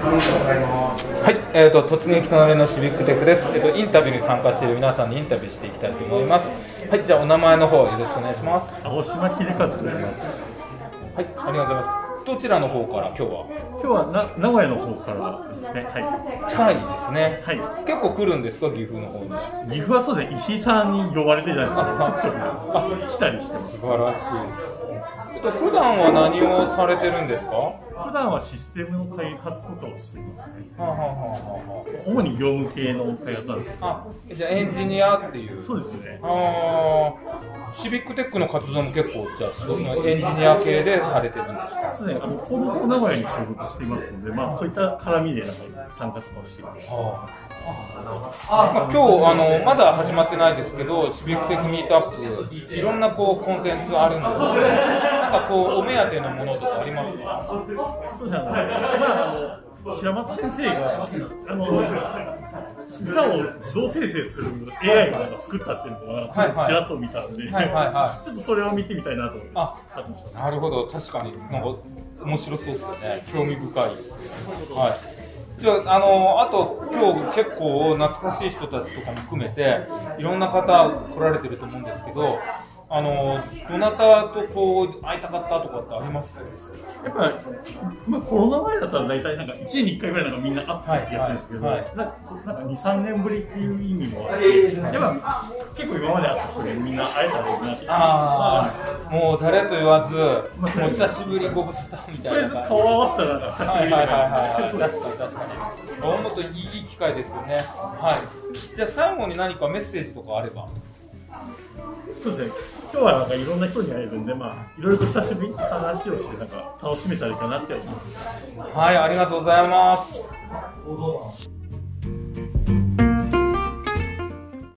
はい、えーと、突撃隣のシビックテックです、えーと、インタビューに参加している皆さんにインタビューしていきたいと思います。はいじゃあお名前の方よろしくお願いします。青島秀和と言います。はいありがとうございます。どちらの方から今日は？今日はな名古屋の方からですね。はい。近いですね。はい。結構来るんですか岐阜の方に？岐阜はそうですね。石井さんに呼ばれてじゃないですかちょくちょく来たりしてます。素晴らしいです。普段は何をされてるんですか？普段はシステムの開発とかをしていますね。はあはあはあ、主に業務系の開発なんですあ、じゃあエンジニアっていう。そうですね。ああ、シビックテックの活動も結構じゃあそのエンジニア系でされてるんですか？そうですね。あのコー名古屋に所属していますので、まあそういった絡みでなんか参加とかをしています。はあまあ、今日あのまだ始まってないですけど、シビックテックミートアップいろんなこうコンテンツあるんですけど、なんかこうお目当てのものとかありますか？そうですね。まあ白松先生があの歌を自動生成する AI が作ったっていうのがちょっとちらっと見たんで、ちょっとそれを見てみたいなと思って。あ、なるほど確かになんか面白そうですよね。興味深い。はい。じゃあ、あの、あと、今日結構懐かしい人たちとかも含めて、いろんな方来られてると思うんですけど、あの、どなたとこう、会いたかったとかってあります？かやっぱ、まあ、コロナ前だったら大体なんか1年に1回ぐらいなんかみんな会ってた気がするんですけど、はいはいはい、なんか2、3年ぶりっていう意味もあって、やっぱ結構今まで会った人でみんな会えたらいいなって。ああ、もう誰と言わず、まあ、もう久しぶりご無沙汰みたいな。とりあえず顔合わせたら久しぶりみたいな。はいはいはい、確かに確かに。本当いい機会ですよね。はい。じゃあ最後に何かメッセージとかあれば。そうですね。今日はなんかいろんな人に会えるんで、まあ、いろいろと久しぶりに話をして、なんか楽しめたらいいかなって思います。はい、ありがとうございます。